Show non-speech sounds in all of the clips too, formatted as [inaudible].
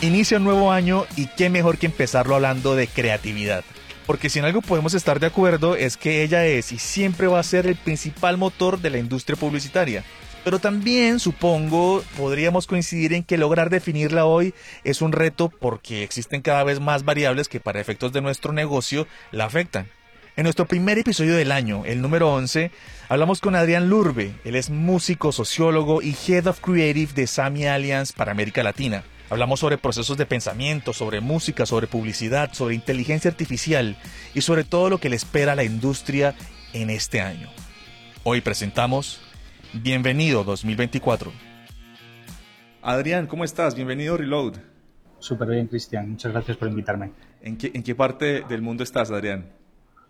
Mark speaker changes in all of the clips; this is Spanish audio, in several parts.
Speaker 1: Inicia un nuevo año y qué mejor que empezarlo hablando de creatividad. Porque si en algo podemos estar de acuerdo es que ella es y siempre va a ser el principal motor de la industria publicitaria. Pero también supongo podríamos coincidir en que lograr definirla hoy es un reto porque existen cada vez más variables que para efectos de nuestro negocio la afectan. En nuestro primer episodio del año, el número 11, hablamos con Adrián Lurbe. Él es músico, sociólogo y Head of Creative de Sami Alliance para América Latina. Hablamos sobre procesos de pensamiento, sobre música, sobre publicidad, sobre inteligencia artificial y sobre todo lo que le espera a la industria en este año. Hoy presentamos Bienvenido 2024. Adrián, ¿cómo estás? Bienvenido Reload.
Speaker 2: Súper bien, Cristian. Muchas gracias por invitarme.
Speaker 1: ¿En qué, ¿En qué parte del mundo estás, Adrián?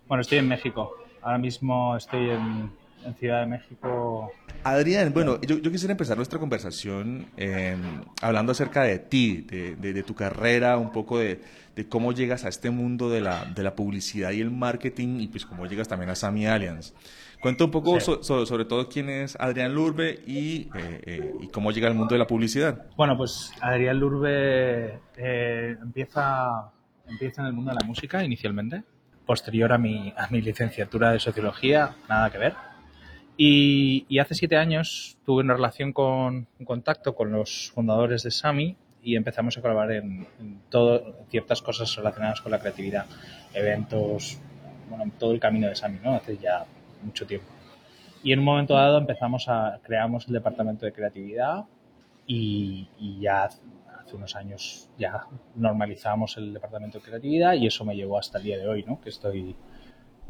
Speaker 2: Bueno, estoy en México. Ahora mismo estoy en, en Ciudad de México.
Speaker 1: Adrián, bueno, yo, yo quisiera empezar nuestra conversación eh, hablando acerca de ti, de, de, de tu carrera, un poco de, de, cómo llegas a este mundo de la, de la publicidad y el marketing y pues cómo llegas también a Sami Alliance. Cuenta un poco sí. so, so, sobre todo quién es Adrián Lurbe y, eh, eh, y, cómo llega al mundo de la publicidad.
Speaker 2: Bueno, pues Adrián Lurbe eh, empieza, empieza en el mundo de la música inicialmente, posterior a mi, a mi licenciatura de sociología, nada que ver y, hace siete años tuve una relación con un contacto con los fundadores de Sami y empezamos a colaborar en, en ciertas cosas relacionadas con la creatividad, eventos, bueno, todo el camino de Sami, ¿no? Hace ya mucho tiempo. Y en un momento dado empezamos a, creamos el departamento de creatividad y, y ya hace unos años ya normalizamos el departamento de creatividad y eso me llevó hasta el día de hoy, ¿no? Que estoy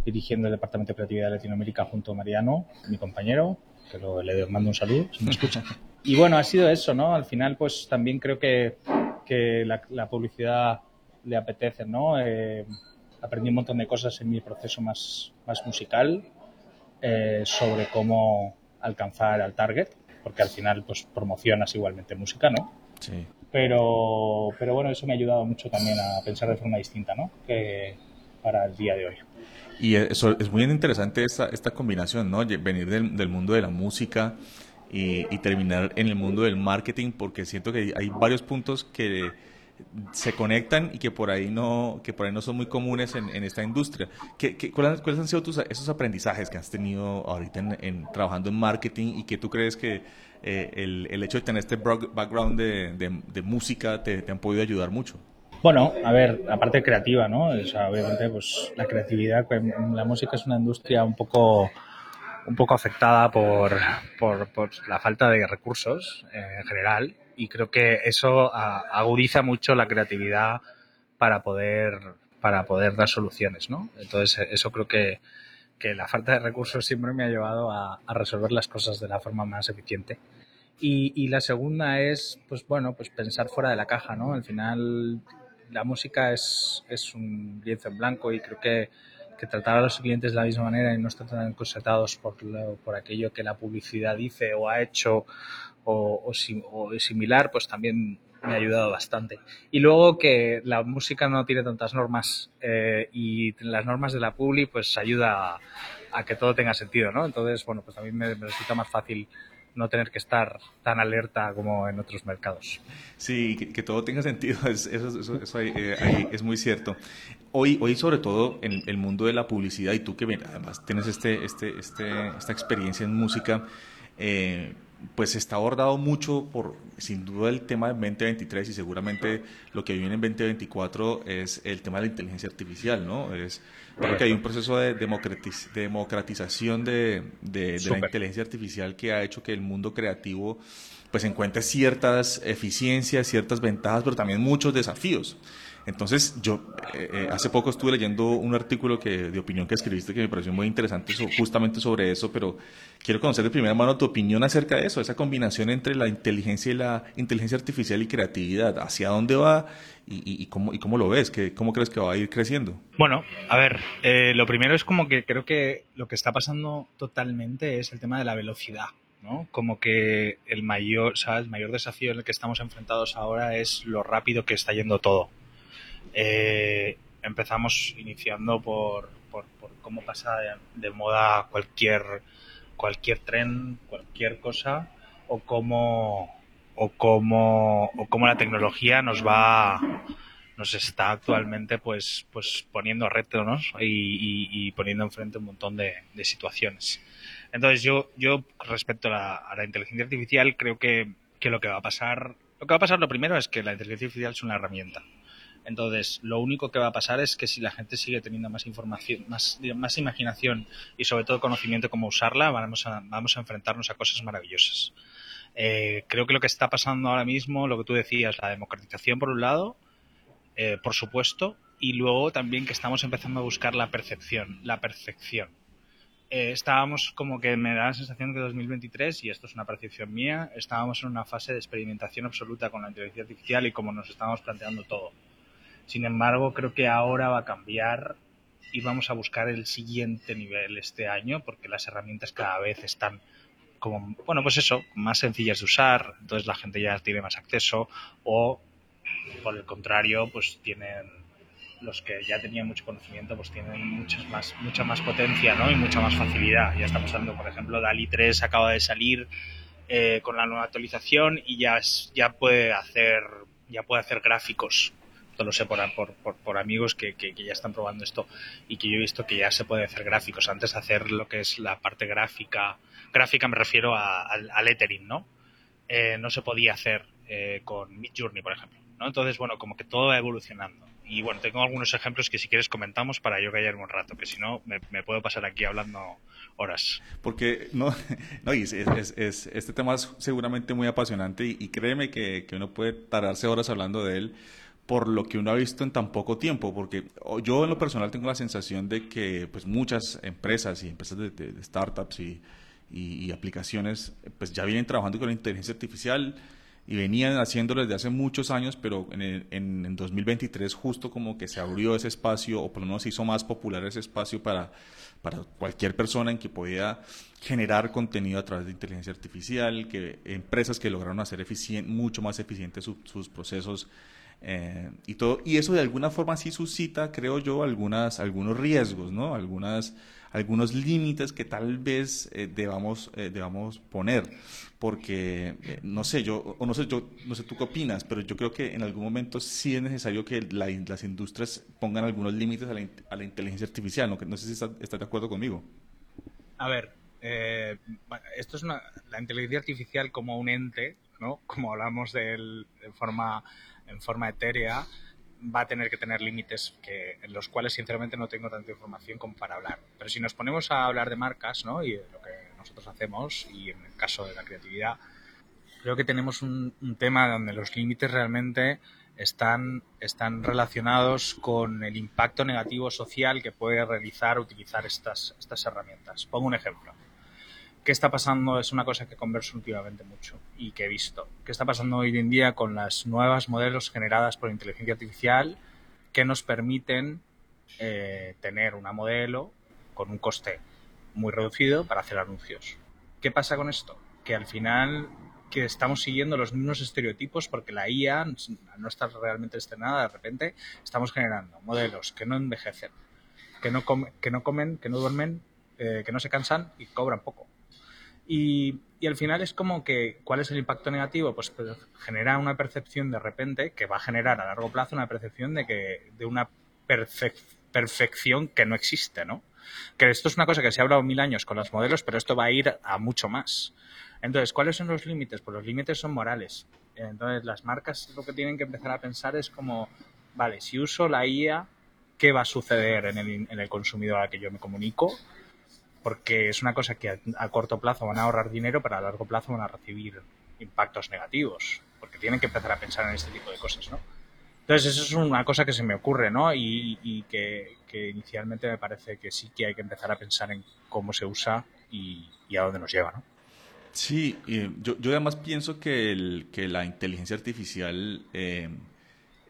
Speaker 2: dirigiendo el Departamento de Creatividad de Latinoamérica junto a Mariano, mi compañero, que lo, le mando un saludo si me escucha. Y bueno, ha sido eso, ¿no? Al final, pues también creo que, que la, la publicidad le apetece, ¿no? Eh, aprendí un montón de cosas en mi proceso más, más musical eh, sobre cómo alcanzar al target, porque al final, pues promocionas igualmente música, ¿no?
Speaker 1: Sí.
Speaker 2: Pero, pero bueno, eso me ha ayudado mucho también a pensar de forma distinta, ¿no? Que para el día de hoy.
Speaker 1: Y eso es muy interesante esta, esta combinación, ¿no? Venir del, mundo de la música y, terminar en el mundo del marketing, porque siento que hay varios puntos que se conectan y que por ahí no, que por ahí no son muy comunes en, en esta industria. ¿Qué, qué, cuáles, ¿Cuáles han sido tus, esos aprendizajes que has tenido ahorita en, trabajando en marketing y que tú crees que eh, el, el, hecho de tener este background de, de, música te han podido ayudar mucho?
Speaker 2: Bueno, a ver, la parte creativa, ¿no? Obviamente, pues la creatividad, la música es una industria un poco, un poco afectada por, por, por la falta de recursos eh, en general y creo que eso agudiza mucho la creatividad para poder, para poder dar soluciones, ¿no? Entonces, eso creo que, que la falta de recursos siempre me ha llevado a, a resolver las cosas de la forma más eficiente. Y, y, la segunda es, pues bueno, pues pensar fuera de la caja, ¿no? Al final la música es, es un lienzo en blanco y creo que, que tratar a los clientes de la misma manera y no estar tan encosetados por, lo, por aquello que la publicidad dice o ha hecho o, o, o similar, pues también me ha ayudado bastante. Y luego que la música no tiene tantas normas eh, y las normas de la publi pues ayuda a, que todo tenga sentido, ¿no? Entonces, bueno, pues mí me, me resulta más fácil no tener que estar tan alerta como en otros mercados.
Speaker 1: Sí, que, todo tenga sentido, [laughs] es, eso, eh, es muy cierto. Hoy, hoy sobre todo en el mundo de la publicidad y tú que además tienes este, este, este, esta experiencia en música, eh, pues está abordado mucho por, sin duda, el tema de 2023 y seguramente lo que viene en 2024 es el tema de la inteligencia artificial, ¿no? Es, creo que hay un proceso de democratiz democratización de, de, de la inteligencia artificial que ha hecho que el mundo creativo pues encuentre ciertas eficiencias, ciertas ventajas, pero también muchos desafíos. Entonces, yo eh, eh, hace poco estuve leyendo un artículo que, de opinión que escribiste que me pareció muy interesante justamente sobre eso, pero quiero conocer de primera mano tu opinión acerca de eso, esa combinación entre la inteligencia y la inteligencia artificial y creatividad. ¿Hacia dónde va y, cómo, y cómo lo ves? ¿Qué, ¿Cómo crees que va a ir creciendo?
Speaker 2: Bueno, a ver, eh, lo primero es como que creo que lo que está pasando totalmente es el tema de la velocidad. ¿no? Como que el mayor, ¿sabes? el mayor desafío en el que estamos enfrentados ahora es lo rápido que está yendo todo. Eh, empezamos iniciando por, por, cómo pasa de, moda cualquier, cualquier tren, cualquier cosa, o cómo, o cómo, o cómo la tecnología nos va nos está actualmente pues pues poniendo retos y, y, poniendo enfrente un montón de, situaciones. Entonces yo yo respecto a la, a la inteligencia artificial creo que, que, lo que va a pasar lo que va a pasar lo primero es que la inteligencia artificial es una herramienta entonces, lo único que va a pasar es que si la gente sigue teniendo más información, más, imaginación y sobre todo conocimiento cómo usarla, vamos a, vamos a enfrentarnos a cosas maravillosas. Eh, creo que lo que está pasando ahora mismo, lo que tú decías, la democratización por un lado, eh, por supuesto, y luego también que estamos empezando a buscar la percepción, la perfección. Eh, estábamos como que me da la sensación que 2023, y esto es una percepción mía, estábamos en una fase de experimentación absoluta con la inteligencia artificial y como nos estábamos planteando todo. Sin embargo, creo que ahora va a cambiar y vamos a buscar el siguiente nivel este año porque las herramientas cada vez están como, bueno, pues eso, más sencillas de usar, entonces la gente ya tiene más acceso o por el contrario, pues tienen los que ya tenían mucho conocimiento, pues tienen muchas más, mucha más potencia ¿no? y mucha más facilidad. Ya estamos hablando, por ejemplo, DALI 3 acaba de salir eh, con la nueva actualización y ya, ya puede hacer ya puede hacer gráficos lo sé por, por, por amigos que, que, ya están probando esto y que yo he visto que ya se puede hacer gráficos. Antes de hacer lo que es la parte gráfica, gráfica me refiero al, lettering, ¿no? Eh, no se podía hacer eh, con Midjourney, por ejemplo. ¿no? Entonces, bueno, como que todo va evolucionando. Y bueno, tengo algunos ejemplos que si quieres comentamos para yo callarme un rato, que si no me, puedo pasar aquí hablando horas.
Speaker 1: Porque, no, [laughs] no y es, es, este tema es seguramente muy apasionante y, y créeme que, que, uno puede tardarse horas hablando de él por lo que uno ha visto en tan poco tiempo, porque yo en lo personal tengo la sensación de que pues muchas empresas y empresas de, startups y, aplicaciones pues ya vienen trabajando con la inteligencia artificial y venían haciéndolo desde hace muchos años, pero en, en, en, 2023 justo como que se abrió ese espacio, o por lo menos se hizo más popular ese espacio para, para cualquier persona en que podía generar contenido a través de inteligencia artificial, que empresas que lograron hacer mucho más eficientes sus procesos eh, y, todo, y eso de alguna forma sí suscita, creo yo, algunas, algunos riesgos, ¿no? Algunas, algunos límites que tal vez eh, debamos, eh, debamos poner. Porque, no sé, yo, o no sé, yo, no sé tú qué opinas, pero yo creo que en algún momento sí es necesario que las industrias pongan algunos límites a la, a la, inteligencia artificial. ¿no? no sé si estás está de acuerdo conmigo.
Speaker 2: A ver, esto es una, la inteligencia artificial como un ente, ¿no? Como hablamos de, él de forma en forma etérea va a tener que tener límites que, en los cuales sinceramente no tengo tanta información como para hablar. Pero si nos ponemos a hablar de marcas ¿no? y de lo que nosotros hacemos y en el caso de la creatividad, creo que tenemos un, tema donde los límites realmente están, están relacionados con el impacto negativo social que puede realizar utilizar estas, estas herramientas. Pongo un ejemplo. ¿Qué está pasando? Es una cosa que converso últimamente mucho y que he visto. ¿Qué está pasando hoy en día con las nuevas modelos generadas por inteligencia artificial que nos permiten eh, tener una modelo con un coste muy reducido para hacer anuncios? ¿Qué pasa con esto? Que al final que estamos siguiendo los mismos estereotipos porque la IA, no estar realmente estrenada, de repente estamos generando modelos que no envejecen, que no, que no comen, que no duermen, eh, que no se cansan y cobran poco. Y, al final es como que, ¿cuál es el impacto negativo? Pues, genera una percepción de repente que va a generar a largo plazo una percepción de que de una perfección que no existe, ¿no? Que esto es una cosa que se ha hablado mil años con los modelos, pero esto va a ir a mucho más. Entonces, ¿cuáles son los límites? Pues los límites son morales. Entonces, las marcas lo que tienen que empezar a pensar es como, vale, si uso la IA, ¿qué va a suceder en el, en el consumidor al que yo me comunico? Porque es una cosa que a, corto plazo van a ahorrar dinero, pero a largo plazo van a recibir impactos negativos, porque tienen que empezar a pensar en este tipo de cosas, ¿no? Entonces, eso es una cosa que se me ocurre, ¿no? Y, que, inicialmente me parece que sí que hay que empezar a pensar en cómo se usa y, a dónde nos lleva, ¿no?
Speaker 1: Sí, yo, yo además pienso que, el, que la inteligencia artificial eh,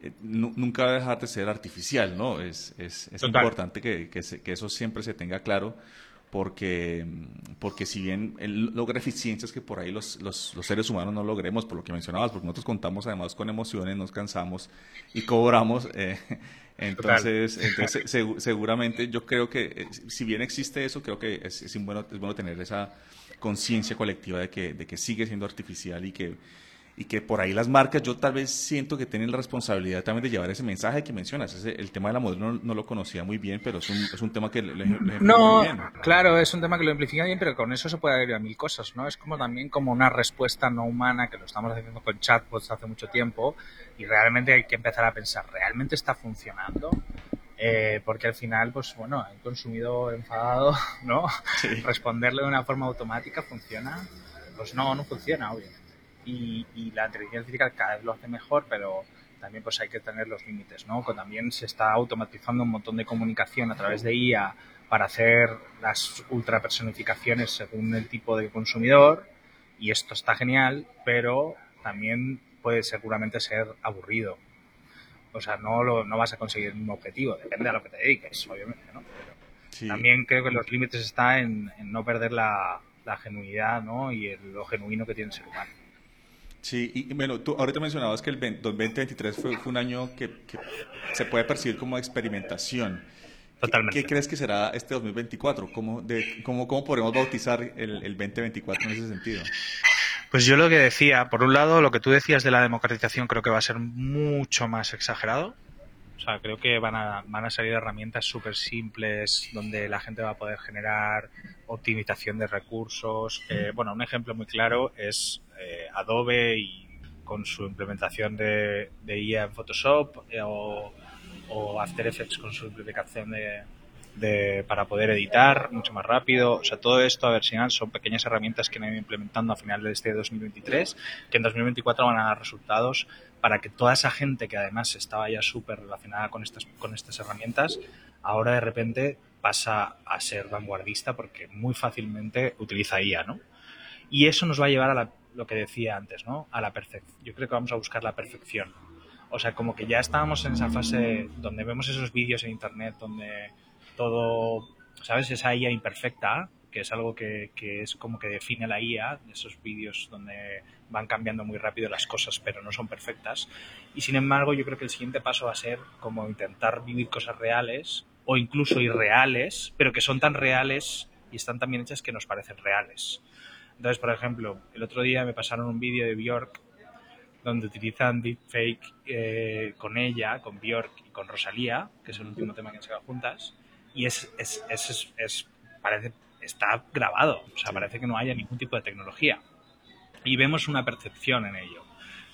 Speaker 1: eh, nunca va a dejar de ser artificial, ¿no? Es, es, es importante que, que, que, eso siempre se tenga claro porque, porque si bien él logra eficiencias que por ahí los, los, los, seres humanos no logremos, por lo que mencionabas, porque nosotros contamos además con emociones, nos cansamos y cobramos, eh, [laughs] entonces, entonces seguramente yo creo que eh, si bien existe eso, creo que es, es, bueno, es bueno tener esa conciencia colectiva de que, de que sigue siendo artificial y que y que por ahí las marcas, yo tal vez siento que tienen la responsabilidad también de llevar ese mensaje que mencionas. Ese, el tema de la modelo no, lo conocía muy bien, pero es un, es un tema que lo,
Speaker 2: No, bien. claro, es un tema que lo implica bien, pero con eso se puede ir a mil cosas, ¿no? Es como también como una respuesta no humana que lo estamos haciendo con chatbots hace mucho tiempo y realmente hay que empezar a pensar, ¿realmente está funcionando? Eh, porque al final, pues bueno, hay consumido enfadado, ¿no? [laughs] Responderle de una forma automática funciona. Pues no, no funciona, obviamente y, la inteligencia artificial cada vez lo hace mejor, pero también pues hay que tener los límites, ¿no? Que también se está automatizando un montón de comunicación a través de IA para hacer las ultrapersonificaciones según el tipo de consumidor y esto está genial, pero también puede seguramente ser aburrido. O sea, no, lo, no vas a conseguir un objetivo, depende de a lo que te dediques, obviamente, ¿no? Pero también creo que los límites están en, en no perder la, la genuidad ¿no? y el, lo genuino que tiene el ser humano.
Speaker 1: Sí, y bueno, tú ahorita mencionabas que el 2023 fue, fue un año que, se puede percibir como experimentación.
Speaker 2: Totalmente.
Speaker 1: ¿Qué, crees que será este 2024? ¿Cómo, de, cómo, cómo podemos bautizar el, el 2024 en ese sentido?
Speaker 2: Pues yo lo que decía, por un lado, lo que tú decías de la democratización creo que va a ser mucho más exagerado. O sea, creo que van a, van a salir herramientas súper simples donde la gente va a poder generar optimización de recursos. Eh, bueno, un ejemplo muy claro es eh, Adobe y con su implementación de, de IA en Photoshop eh, o, After Effects con su implementación de, para poder editar mucho más rápido. O sea, todo esto, a ver si son pequeñas herramientas que han ido implementando a final de este 2023, que en 2024 van a dar resultados para que toda esa gente que además estaba ya súper relacionada con estas, con estas herramientas, ahora de repente pasa a ser vanguardista porque muy fácilmente utiliza IA, ¿no? Y eso nos va a llevar a la lo que decía antes, ¿no? A la perfección. Yo creo que vamos a buscar la perfección. O sea, como que ya estábamos en esa fase donde vemos esos vídeos en internet donde todo, ¿sabes? Esa IA imperfecta, que es algo que, que es como que define la IA, esos vídeos donde van cambiando muy rápido las cosas pero no son perfectas. Y sin embargo, yo creo que el siguiente paso va a ser como intentar vivir cosas reales o incluso irreales, pero que son tan reales y están tan bien hechas que nos parecen reales. Entonces, por ejemplo, el otro día me pasaron un vídeo de Bjork donde utilizan deepfake eh, con ella, con Bjork y con Rosalía, que es el último tema que han sacado juntas, y es, es, es, es, parece, está grabado, o sea, parece que no haya ningún tipo de tecnología. Y vemos una percepción en ello.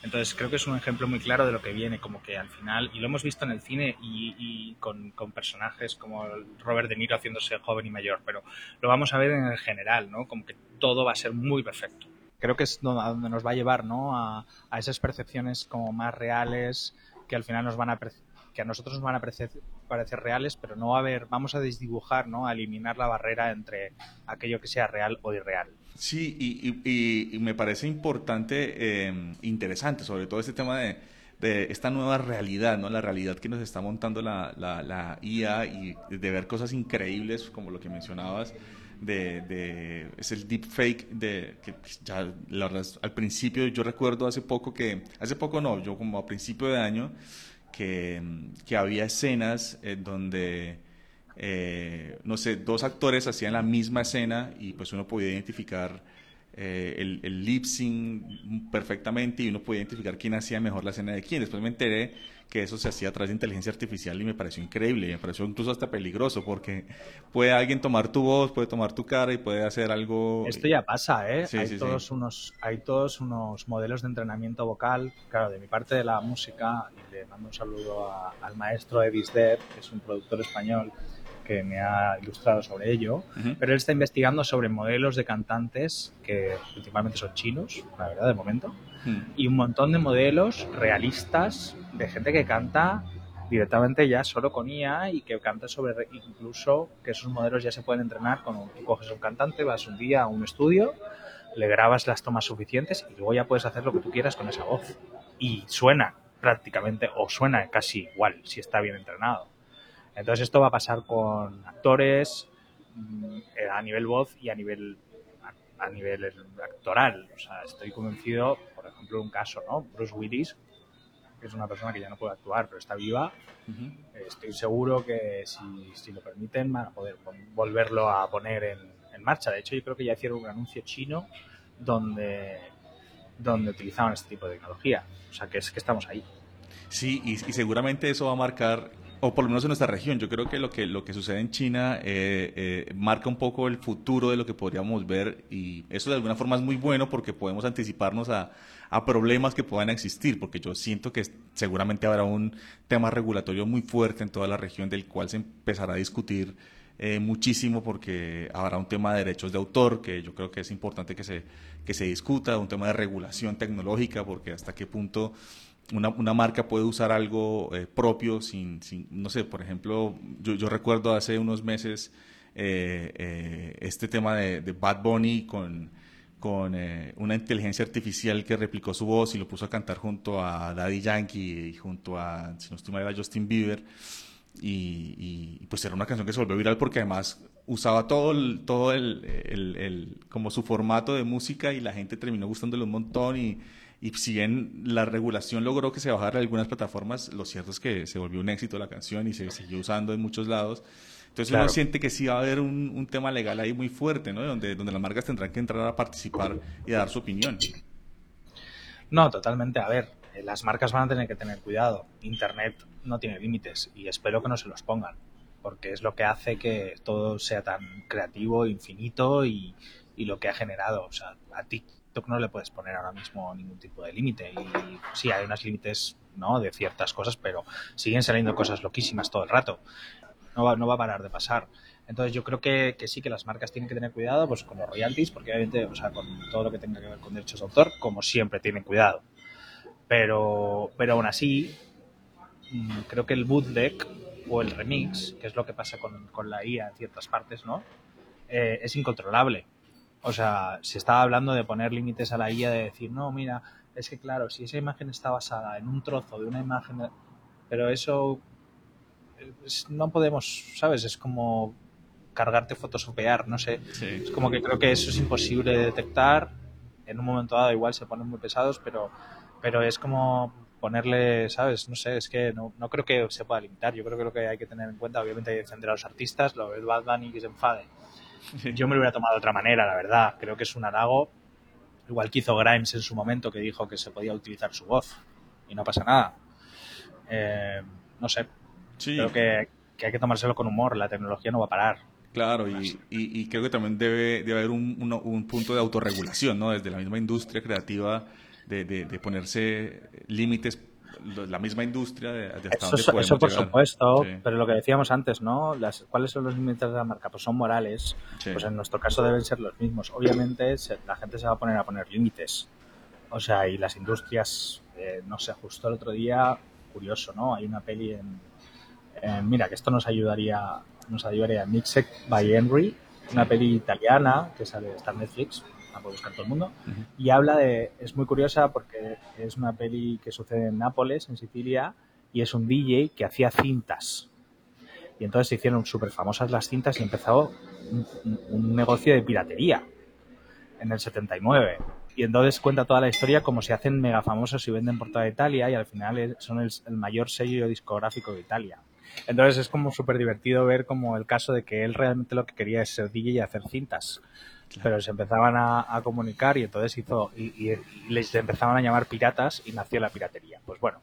Speaker 2: Entonces creo que es un ejemplo muy claro de lo que viene, como que al final, y lo hemos visto en el cine y, con, personajes como Robert De Niro haciéndose joven y mayor, pero lo vamos a ver en el general, ¿no? Como que todo va a ser muy perfecto. Creo que es a donde nos va a llevar, ¿no? A, esas percepciones como más reales que al final nos van a que a nosotros nos van a parecer, reales, pero no va a haber, vamos a desdibujar, ¿no? A eliminar la barrera entre aquello que sea real o irreal.
Speaker 1: Sí, y, me parece importante, eh, interesante, sobre todo este tema de, esta nueva realidad, ¿no? La realidad que nos está montando la, la, IA y de ver cosas increíbles, como lo que mencionabas, de, es el deepfake de que ya la al principio yo recuerdo hace poco que hace poco no yo como a principio de año que, que había escenas en donde eh, no sé, dos actores hacían la misma escena y pues uno podía identificar eh, el, el lip sync perfectamente y uno podía identificar quién hacía mejor la escena de quién. Después me enteré que eso se hacía a través de inteligencia artificial y me pareció increíble, me pareció incluso hasta peligroso porque puede alguien tomar tu voz, puede tomar tu cara y puede hacer algo.
Speaker 2: Esto ya pasa, ¿eh? hay, todos Unos, hay todos unos modelos de entrenamiento vocal, claro, de mi parte de la música, y le mando un saludo al maestro Edis Dev, que es un productor español que me ha ilustrado sobre ello, pero él está investigando sobre modelos de cantantes que principalmente son chinos, la verdad, de momento, y un montón de modelos realistas de gente que canta directamente ya solo con IA y que canta sobre incluso que esos modelos ya se pueden entrenar con tú coges un cantante, vas un día a un estudio, le grabas las tomas suficientes y luego ya puedes hacer lo que tú quieras con esa voz. Y suena prácticamente o suena casi igual si está bien entrenado. Entonces esto va a pasar con actores mm, a nivel voz y a nivel a nivel actoral. O sea, estoy convencido, por ejemplo, un caso, ¿no? Bruce Willis, que es una persona que ya no puede actuar, pero está viva. Estoy seguro que si, si, lo permiten van a poder volverlo a poner en, en, marcha. De hecho, yo creo que ya hicieron un anuncio chino donde, donde utilizaban este tipo de tecnología. O sea, que es que estamos ahí.
Speaker 1: Sí, y, y seguramente eso va a marcar o por lo menos en nuestra región. Yo creo que lo que, lo que sucede en China eh, eh, marca un poco el futuro de lo que podríamos ver y eso de alguna forma es muy bueno porque podemos anticiparnos a, a problemas que puedan existir, porque yo siento que seguramente habrá un tema regulatorio muy fuerte en toda la región del cual se empezará a discutir eh, muchísimo porque habrá un tema de derechos de autor que yo creo que es importante que se, que se discuta, un tema de regulación tecnológica porque hasta qué punto una, una, marca puede usar algo eh, propio sin, sin, no sé, por ejemplo, yo, yo recuerdo hace unos meses eh, eh, este tema de, de, Bad Bunny con, con una inteligencia artificial que replicó su voz y lo puso a cantar junto a Daddy Yankee y junto a, si no estoy mal, a Justin Bieber. Y, y, pues era una canción que se volvió viral porque además usaba todo el, todo el, el, el, como su formato de música y la gente terminó gustándole un montón y y si bien la regulación logró que se bajara algunas plataformas, lo cierto es que se volvió un éxito la canción y se siguió usando en muchos lados. Entonces uno siente que sí va a haber un, un, tema legal ahí muy fuerte, ¿no? Donde, donde las marcas tendrán que entrar a participar y a dar su opinión.
Speaker 2: No, totalmente. A ver, eh, las marcas van a tener que tener cuidado. Internet no tiene límites y espero que no se los pongan, porque es lo que hace que todo sea tan creativo, infinito y, y lo que ha generado. O sea, a ti no le puedes poner ahora mismo ningún tipo de límite. Y sí, hay unos límites ¿no? de ciertas cosas, pero siguen saliendo cosas loquísimas todo el rato. No va, no va a parar de pasar. Entonces yo creo que, que, sí que las marcas tienen que tener cuidado pues con los royalties, porque obviamente, o sea, con todo lo que tenga que ver con derechos de autor, como siempre tienen cuidado. Pero, pero aún así, mm, creo que el bootleg o el remix, que es lo que pasa con, con la IA en ciertas partes, ¿no? Eh, es incontrolable. O sea, se estaba hablando de poner límites a la IA, de decir, no, mira, es que claro, si esa imagen está basada en un trozo de una imagen, pero eso no podemos, ¿sabes? Es como cargarte photoshopear, no sé. Sí. Es como que creo que eso es imposible de detectar. En un momento dado igual se ponen muy pesados, pero, pero es como ponerle, ¿sabes? No sé, es que no, no creo que se pueda limitar. Yo creo que lo que hay que tener en cuenta, obviamente, hay que defender a los artistas, lo ves Bad Bunny que se enfade yo me lo hubiera tomado de otra manera, la verdad. Creo que es un halago, igual que hizo Grimes en su momento, que dijo que se podía utilizar su voz y no pasa nada. Eh, no sé. Sí. Creo que, que, hay que tomárselo con humor. La tecnología no va a parar.
Speaker 1: Claro, y, y, y creo que también debe, debe haber un, un, un, punto de autorregulación, ¿no? Desde la misma industria creativa, de, de, de ponerse límites la misma industria de, de hasta
Speaker 2: eso,
Speaker 1: dónde
Speaker 2: eso por llegar. supuesto, sí. pero lo que decíamos antes, ¿no? Las, ¿Cuáles son los límites de la marca? Pues son morales. Sí. Pues en nuestro caso deben ser los mismos. Obviamente se, la gente se va a poner a poner límites. O sea, y las industrias, eh, no sé, justo el otro día, curioso, ¿no? Hay una peli en, en mira, que esto nos ayudaría, nos ayudaría Mixed by Henry, una peli italiana que sale, está en Netflix, puede buscar todo el mundo, uh -huh. y habla de, es muy curiosa porque es una peli que sucede en Nápoles, en Sicilia, y es un DJ que hacía cintas. Y entonces se hicieron súper famosas las cintas y empezó un, un, negocio de piratería en el 79. Y entonces cuenta toda la historia como se hacen mega famosos y venden por toda Italia y al final son el, el mayor sello discográfico de Italia. Entonces es como súper divertido ver como el caso de que él realmente lo que quería es ser DJ y hacer cintas. Pero se empezaban a, comunicar y entonces hizo y, y, les empezaban a llamar piratas y nació la piratería. Pues bueno,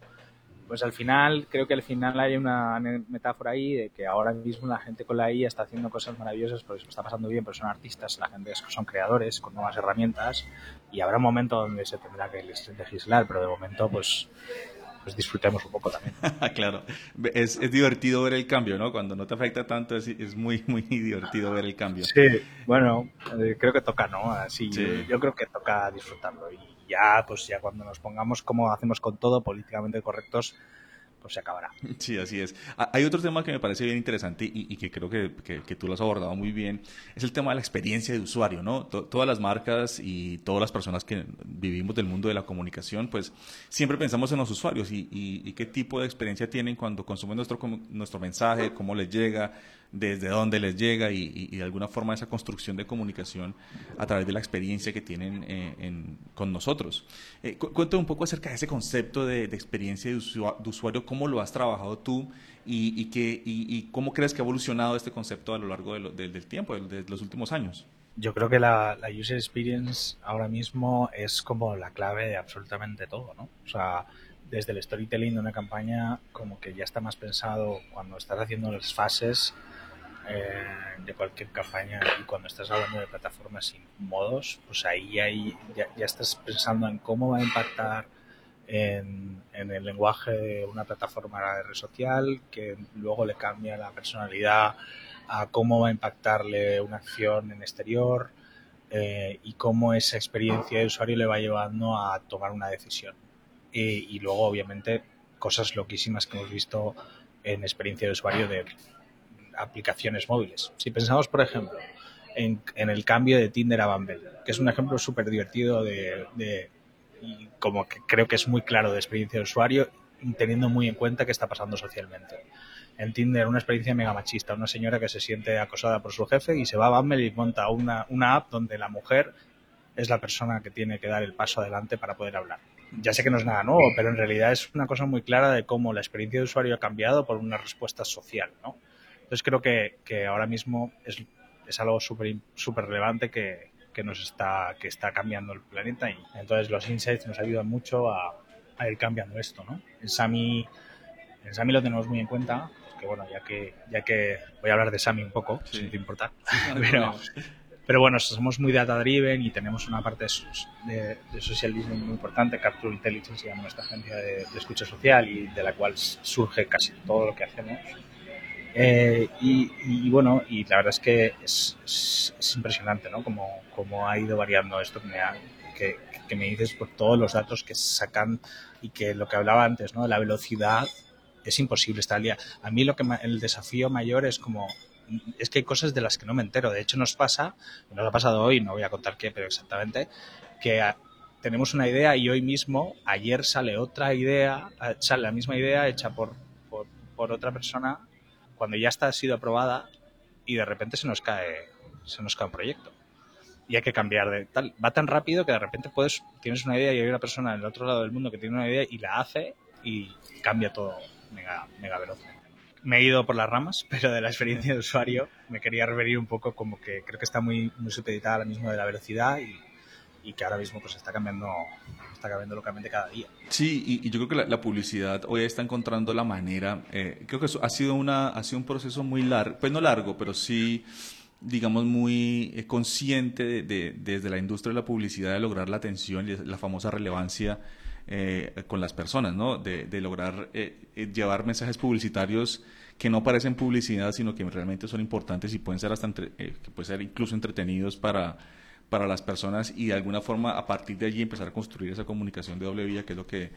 Speaker 2: pues al final creo que al final hay una metáfora ahí de que ahora mismo la gente con la IA está haciendo cosas maravillosas porque se está pasando bien, porque son artistas, la gente son creadores con nuevas herramientas y habrá un momento donde se tendrá que legislar, pero de momento pues pues disfrutemos un poco también. [laughs]
Speaker 1: claro, es, es, divertido ver el cambio, ¿no? Cuando no te afecta tanto es, es muy, muy [laughs] divertido ver el cambio.
Speaker 2: Sí, bueno, eh, creo que toca, ¿no? Así, sí. yo, yo, creo que toca disfrutarlo y ya, pues ya cuando nos pongamos como hacemos con todo, políticamente correctos, pues se acabará. [laughs]
Speaker 1: Sí, así es. Ah, hay otro tema que me parece bien interesante y, que creo que, que, tú lo has abordado muy bien, es el tema de la experiencia de usuario, ¿no? todas las marcas y todas las personas que vivimos del mundo de la comunicación, pues siempre pensamos en los usuarios y, y qué tipo de experiencia tienen cuando consumen nuestro, nuestro mensaje, cómo les llega, desde dónde les llega y, de alguna forma esa construcción de comunicación a través de la experiencia que tienen eh, con nosotros. Eh, cuéntame un poco acerca de ese concepto de, experiencia de usuario, cómo lo has trabajado tú y, y, cómo crees que ha evolucionado este concepto a lo largo del tiempo, de, los últimos años.
Speaker 2: Yo creo que la, la, user experience ahora mismo es como la clave de absolutamente todo, ¿no? O sea, desde el storytelling de una campaña como que ya está más pensado cuando estás haciendo las fases eh, de cualquier campaña y cuando estás hablando de plataformas y modos, pues ahí, ahí ya, estás pensando en cómo va a impactar en, el lenguaje de una plataforma de red social, que luego le cambia la personalidad a cómo va a impactarle una acción en exterior eh, y cómo esa experiencia de usuario le va llevando a tomar una decisión. y luego, obviamente, cosas loquísimas que hemos visto en experiencia de usuario de aplicaciones móviles. Si pensamos, por ejemplo, en, el cambio de Tinder a Bumble, que es un ejemplo súper divertido de, y como que creo que es muy claro de experiencia de usuario, teniendo muy en cuenta qué está pasando socialmente. En Tinder, una experiencia mega machista, una señora que se siente acosada por su jefe y se va a Bumble y monta una, una app donde la mujer es la persona que tiene que dar el paso adelante para poder hablar. Ya sé que no es nada nuevo, pero en realidad es una cosa muy clara de cómo la experiencia de usuario ha cambiado por una respuesta social, ¿no? Entonces creo que, que ahora mismo es, es algo súper super relevante que, que, nos está, que está cambiando el planeta y entonces los insights nos ayudan mucho a, a ir cambiando esto. ¿no? En Sami en Sami lo tenemos muy en cuenta, que bueno, ya que, ya que voy a hablar de Sami un poco, si te importa, pero, pero bueno, somos muy data driven y tenemos una parte de, de, social listening muy importante, Capture Intelligence se llama nuestra agencia de, de escucha social y de la cual surge casi todo lo que hacemos. Eh, y, bueno, y la verdad es que es, impresionante, ¿no? Como, como, ha ido variando esto que me, que, que, me dices por todos los datos que sacan y que lo que hablaba antes, ¿no? La velocidad es imposible estar al día. A mí lo que el desafío mayor es como es que hay cosas de las que no me entero. De hecho, nos pasa, nos ha pasado hoy, no voy a contar qué, pero exactamente, que tenemos una idea y hoy mismo, ayer sale otra idea, sale la misma idea hecha por, por, por otra persona cuando ya está, ha sido aprobada y de repente se nos cae, se nos cae un proyecto. Y hay que cambiar de tal. Va tan rápido que de repente puedes, tienes una idea y hay una persona en el otro lado del mundo que tiene una idea y la hace y cambia todo mega, mega veloz. Me he ido por las ramas, [laughs] pero de la experiencia de usuario me quería referir un poco como que creo que está muy, muy supeditada ahora mismo de la velocidad y, y que ahora mismo pues está cambiando está cambiando locamente cada día.
Speaker 1: Sí, y, yo creo que la, publicidad hoy está encontrando la manera, eh, creo que eso ha sido, una, ha sido un proceso muy largo, pues no largo, pero sí digamos, muy eh, consciente de, desde la industria de la publicidad de lograr la atención y la famosa relevancia eh, con las personas, ¿no? De, lograr llevar mensajes publicitarios que no parecen publicidad, sino que realmente son importantes y pueden ser hasta que pueden ser incluso entretenidos para para las personas y de alguna forma a partir de allí empezar a construir esa comunicación de doble vía que es lo que,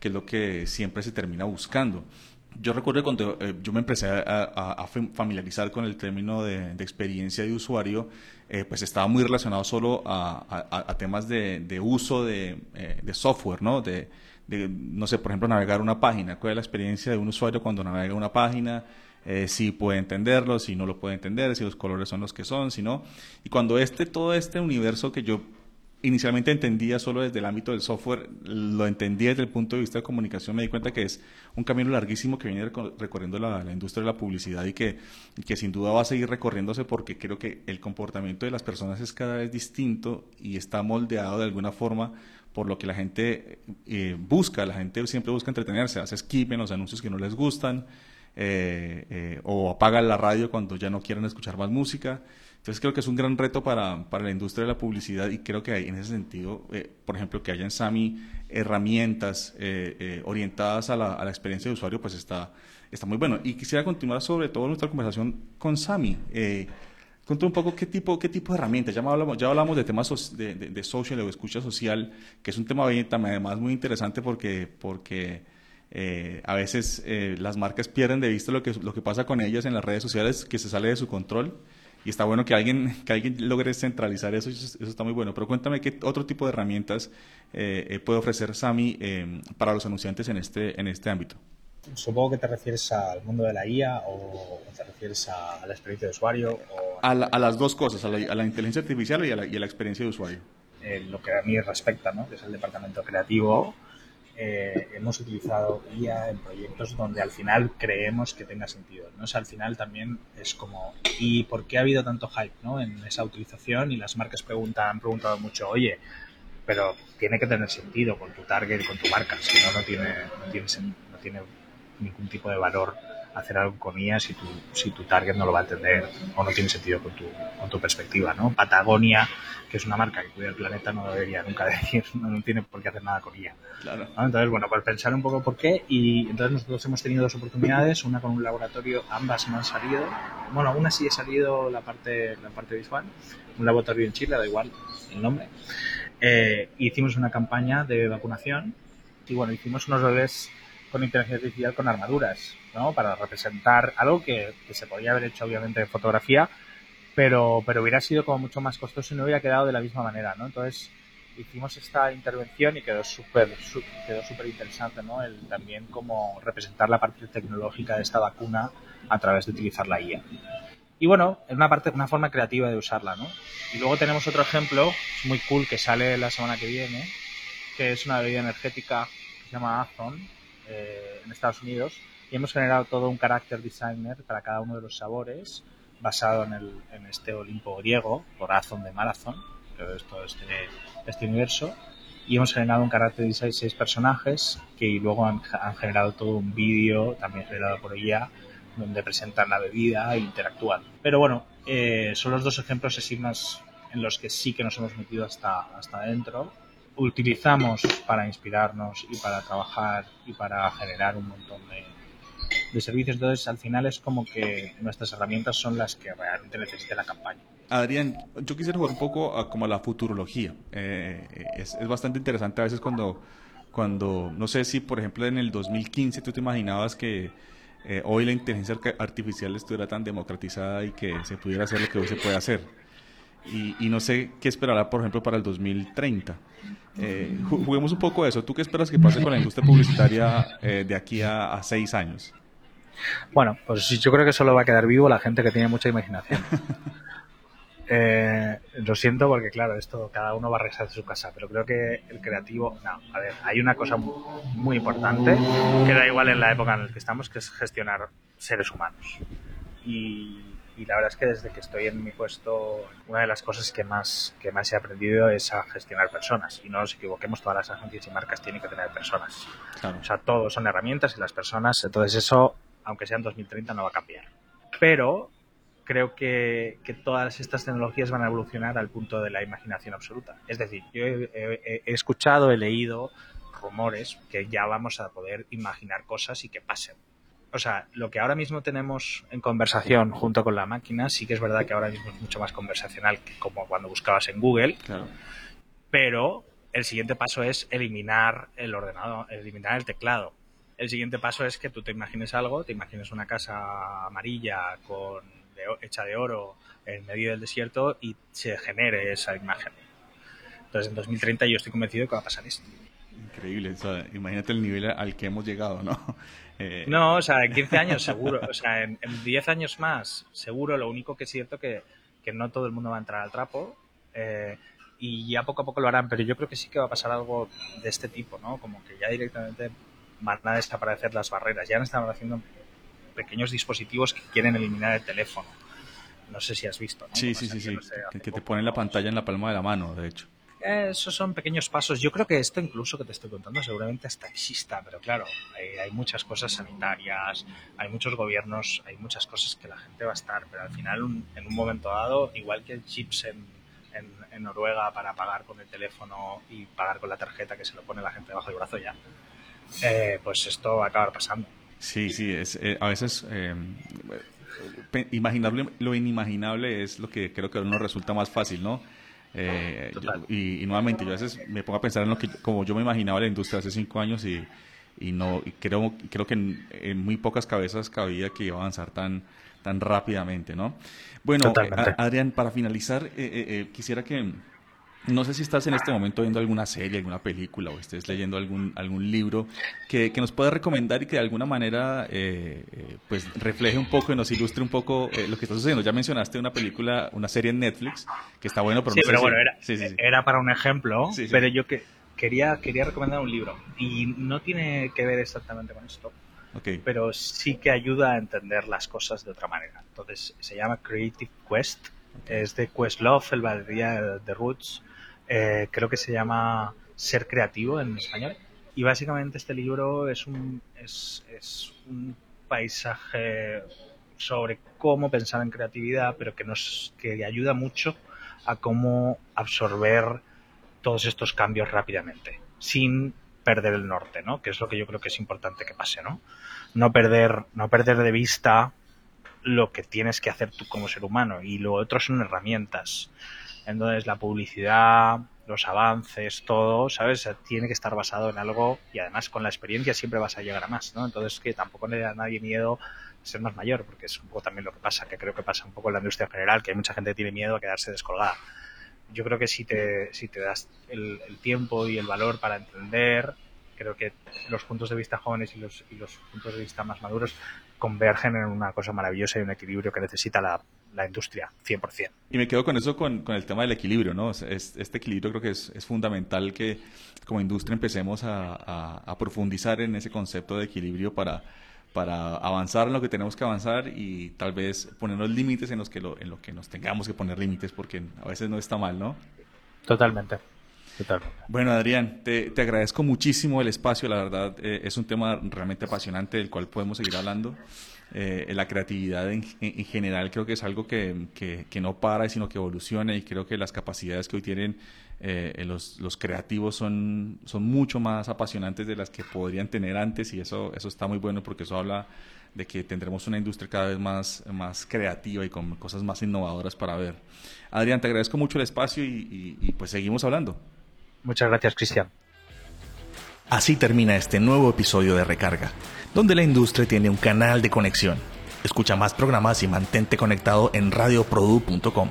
Speaker 1: que, es lo que siempre se termina buscando. Yo recuerdo cuando eh, yo me empecé a, familiarizar con el término de, experiencia de usuario, eh, pues estaba muy relacionado solo a, temas de, uso de, eh, de, software, ¿no? De, no sé, por ejemplo, navegar una página. ¿Cuál es la experiencia de un usuario cuando navega una página? Eh, si puede entenderlo, si no lo puede entender, si los colores son los que son, si no. Y cuando este, todo este universo que yo inicialmente entendía solo desde el ámbito del software, lo entendí desde el punto de vista de comunicación, me di cuenta que es un camino larguísimo que viene recorriendo la, industria de la publicidad y que, sin duda va a seguir recorriéndose porque creo que el comportamiento de las personas es cada vez distinto y está moldeado de alguna forma por lo que la gente eh, busca, la gente siempre busca entretenerse, hace skip en los anuncios que no les gustan, eh, eh, o apagan la radio cuando ya no quieren escuchar más música. Entonces creo que es un gran reto para, para la industria de la publicidad y creo que en ese sentido, eh, por ejemplo, que haya en SAMI herramientas orientadas a la, a la, experiencia de usuario, pues está, está muy bueno. Y quisiera continuar sobre todo nuestra conversación con SAMI. Eh, un poco qué tipo, qué tipo de herramientas. Ya hablamos, ya hablamos de temas de, de, social o escucha social, que es un tema además muy interesante porque, porque eh, a veces eh, las marcas pierden de vista lo que, lo que pasa con ellas en las redes sociales, que se sale de su control. Y está bueno que alguien, [laughs] que alguien logre centralizar eso, eso está muy bueno. Pero cuéntame qué otro tipo de herramientas eh, puede ofrecer Sami para los anunciantes en este, en este ámbito.
Speaker 2: Supongo que te refieres al mundo de la IA o te refieres a, la experiencia de usuario. O
Speaker 1: a, las dos cosas, a la, inteligencia artificial y a la, y a la experiencia de usuario.
Speaker 2: lo que a mí respecta, ¿no? que es el departamento creativo, eh, hemos utilizado IA en proyectos donde al final creemos que tenga sentido. ¿no? al final también es como, ¿y por qué ha habido tanto hype ¿no? en esa utilización? Y las marcas preguntan, han preguntado mucho, oye, pero tiene que tener sentido con tu target con tu marca, si no, no tiene, no tiene, no tiene ningún tipo de valor hacer algo con IA si tu, si tu target no lo va a entender o no tiene sentido con tu, con tu perspectiva, ¿no? Patagonia, que es una marca que cuida el planeta, no debería nunca [laughs] decir, no, tiene por qué hacer nada con IA. Entonces, bueno, pues pensar un poco por qué y entonces nosotros hemos tenido dos oportunidades, una con un laboratorio, ambas no han salido, bueno, una sí ha salido la parte, la parte visual, un laboratorio en Chile, da igual el nombre, eh, hicimos una campaña de vacunación y bueno, hicimos unos bebés con inteligencia artificial con armaduras, ¿no? Para representar algo que, se podía haber hecho obviamente en fotografía, pero, pero hubiera sido como mucho más costoso y no hubiera quedado de la misma manera, ¿no? Entonces hicimos esta intervención y quedó súper quedó súper interesante, ¿no? El también como representar la parte tecnológica de esta vacuna a través de utilizar la IA. Y bueno, es una parte, una forma creativa de usarla, ¿no? Y luego tenemos otro ejemplo muy cool que sale la semana que viene, que es una bebida energética que se llama Azon, eh, en Estados Unidos y hemos generado todo un character designer para cada uno de los sabores basado en, el, en este Olimpo griego, Corazón de Marathon, que es todo este, este universo. Y hemos generado un character design seis personajes que luego han, han generado todo un vídeo, también generado por ella, donde presentan la bebida e interactúan. Pero bueno, eh, son los dos ejemplos así más en los que sí que nos hemos metido hasta, hasta adentro utilizamos para inspirarnos y para trabajar y para generar un montón de, servicios. Entonces, al final es como que nuestras herramientas son las que realmente necesita la campaña.
Speaker 1: Adrián, yo quisiera jugar un poco a, como a la futurología. Eh, es, bastante interesante a veces cuando, cuando, no sé si por ejemplo en el 2015 tú te imaginabas que eh, hoy la inteligencia artificial estuviera tan democratizada y que se pudiera hacer lo que hoy se puede hacer. Y, y no sé qué esperará, por ejemplo, para el 2030. Eh, juguemos un poco eso. ¿Tú qué esperas que pase con la industria publicitaria eh, de aquí a, seis años?
Speaker 2: Bueno, pues yo creo que solo va a quedar vivo la gente que tiene mucha imaginación. [laughs] Eh, lo siento porque, claro, esto cada uno va a regresar de su casa, pero creo que el creativo. No, a ver, hay una cosa muy importante que da igual en la época en la que estamos, que es gestionar seres humanos. Y y la verdad es que desde que estoy en mi puesto, una de las cosas que más, que más he aprendido es a gestionar personas. Y no nos equivoquemos, todas las agencias y marcas tienen que tener personas. O sea, todos son herramientas y las personas, entonces eso, aunque sea en 2030, no va a cambiar. Pero creo que, que, todas estas tecnologías van a evolucionar al punto de la imaginación absoluta. Es decir, yo he, he, escuchado, he leído rumores que ya vamos a poder imaginar cosas y que pasen o sea, lo que ahora mismo tenemos en conversación junto con la máquina, sí que es verdad que ahora mismo es mucho más conversacional que como cuando buscabas en Google. Pero el siguiente paso es eliminar el ordenador, eliminar el teclado. El siguiente paso es que tú te imagines algo, te imagines una casa amarilla con hecha de oro en medio del desierto y se genere esa imagen. Entonces en 2030 yo estoy convencido que va a pasar esto.
Speaker 1: Increíble, imagínate el nivel al que hemos llegado, ¿no? [laughs]
Speaker 2: Eh, no, o sea, en 15 años seguro, o sea, en, 10 años más seguro, lo único que es cierto que, que no todo el mundo va a entrar al trapo eh, y ya poco a poco lo harán, pero yo creo que sí que va a pasar algo de este tipo, ¿no? Como que ya directamente van a desaparecer las barreras, ya han estado haciendo pequeños dispositivos que quieren eliminar el teléfono. No sé si has visto, ¿no?
Speaker 1: Sí, sí, sí, sí, que, te ponen la pantalla en la palma de la mano, de hecho.
Speaker 2: Esos son pequeños pasos. Yo creo que esto incluso que te estoy contando seguramente hasta exista, pero claro, hay, muchas cosas sanitarias, hay muchos gobiernos, hay muchas cosas que la gente va a estar, pero al final en un momento dado, igual que el chips en, Noruega para pagar con el teléfono y pagar con la tarjeta que se lo pone la gente debajo del brazo ya, eh, pues esto va a acabar pasando.
Speaker 1: Sí, sí, es, eh, a veces eh, lo inimaginable es lo que creo que a uno resulta más fácil, ¿no? Eh, y, nuevamente, yo a veces me pongo a pensar en lo que, como yo me imaginaba la industria hace cinco años y, y no creo, creo que en, muy pocas cabezas cabía que iba a avanzar tan, tan rápidamente, ¿no? Bueno, Adrián, para finalizar, eh, eh, eh, quisiera que, no sé si estás en este momento viendo alguna serie, alguna película o estés leyendo algún, algún libro que, nos pueda recomendar y que de alguna manera pues refleje un poco y nos ilustre un poco lo que está sucediendo. Ya mencionaste una película, una serie en Netflix que está bueno, pero
Speaker 2: sí, pero bueno, era, era, para un ejemplo, pero yo que quería, quería recomendar un libro y no tiene que ver exactamente con esto, pero sí que ayuda a entender las cosas de otra manera. Entonces se llama Creative Quest, es de Questlove, el batería de Roots, eh, creo que se llama Ser Creativo en español. Y básicamente este libro es un, es, es un paisaje sobre cómo pensar en creatividad, pero que nos que ayuda mucho a cómo absorber todos estos cambios rápidamente, sin perder el norte, ¿no? Que es lo que yo creo que es importante que pase, ¿no? No perder, no perder de vista lo que tienes que hacer tú como ser humano y lo otro son herramientas. Entonces la publicidad, los avances, todo, ¿sabes? Tiene que estar basado en algo y además con la experiencia siempre vas a llegar a más, ¿no? Entonces que tampoco le da a nadie miedo ser más mayor, porque es un poco también lo que pasa, que creo que pasa un poco en la industria en general, que hay mucha gente que tiene miedo a quedarse descolgada yo creo que si te, si te das el, tiempo y el valor para entender, creo que los puntos de vista jóvenes y los, y los puntos de vista más maduros convergen en una cosa maravillosa y un equilibrio que necesita la, la industria, 100%.
Speaker 1: Y me quedo con eso, con, con el tema del equilibrio, ¿no? este equilibrio creo que es, es fundamental que como industria empecemos a, a profundizar en ese concepto de equilibrio para para avanzar en lo que tenemos que avanzar y tal vez ponernos límites en los que en lo que nos tengamos que poner límites porque a veces no está mal, ¿no?
Speaker 2: Totalmente.
Speaker 1: Bueno, Adrián, te, agradezco muchísimo el espacio, la verdad eh, es un tema realmente apasionante del cual podemos seguir hablando. Eh, la creatividad en, general creo que es algo que, que, no para, sino que evoluciona y creo que las capacidades que hoy tienen eh, los, los, creativos son, son mucho más apasionantes de las que podrían tener antes y eso, eso está muy bueno porque eso habla de que tendremos una industria cada vez más, más creativa y con cosas más innovadoras para ver. Adrián, te agradezco mucho el espacio y, y pues seguimos hablando.
Speaker 2: Muchas gracias, Cristian.
Speaker 3: Así termina este nuevo episodio de Recarga, donde la industria tiene un canal de conexión. Escucha más programas y mantente conectado en radioprodu.com.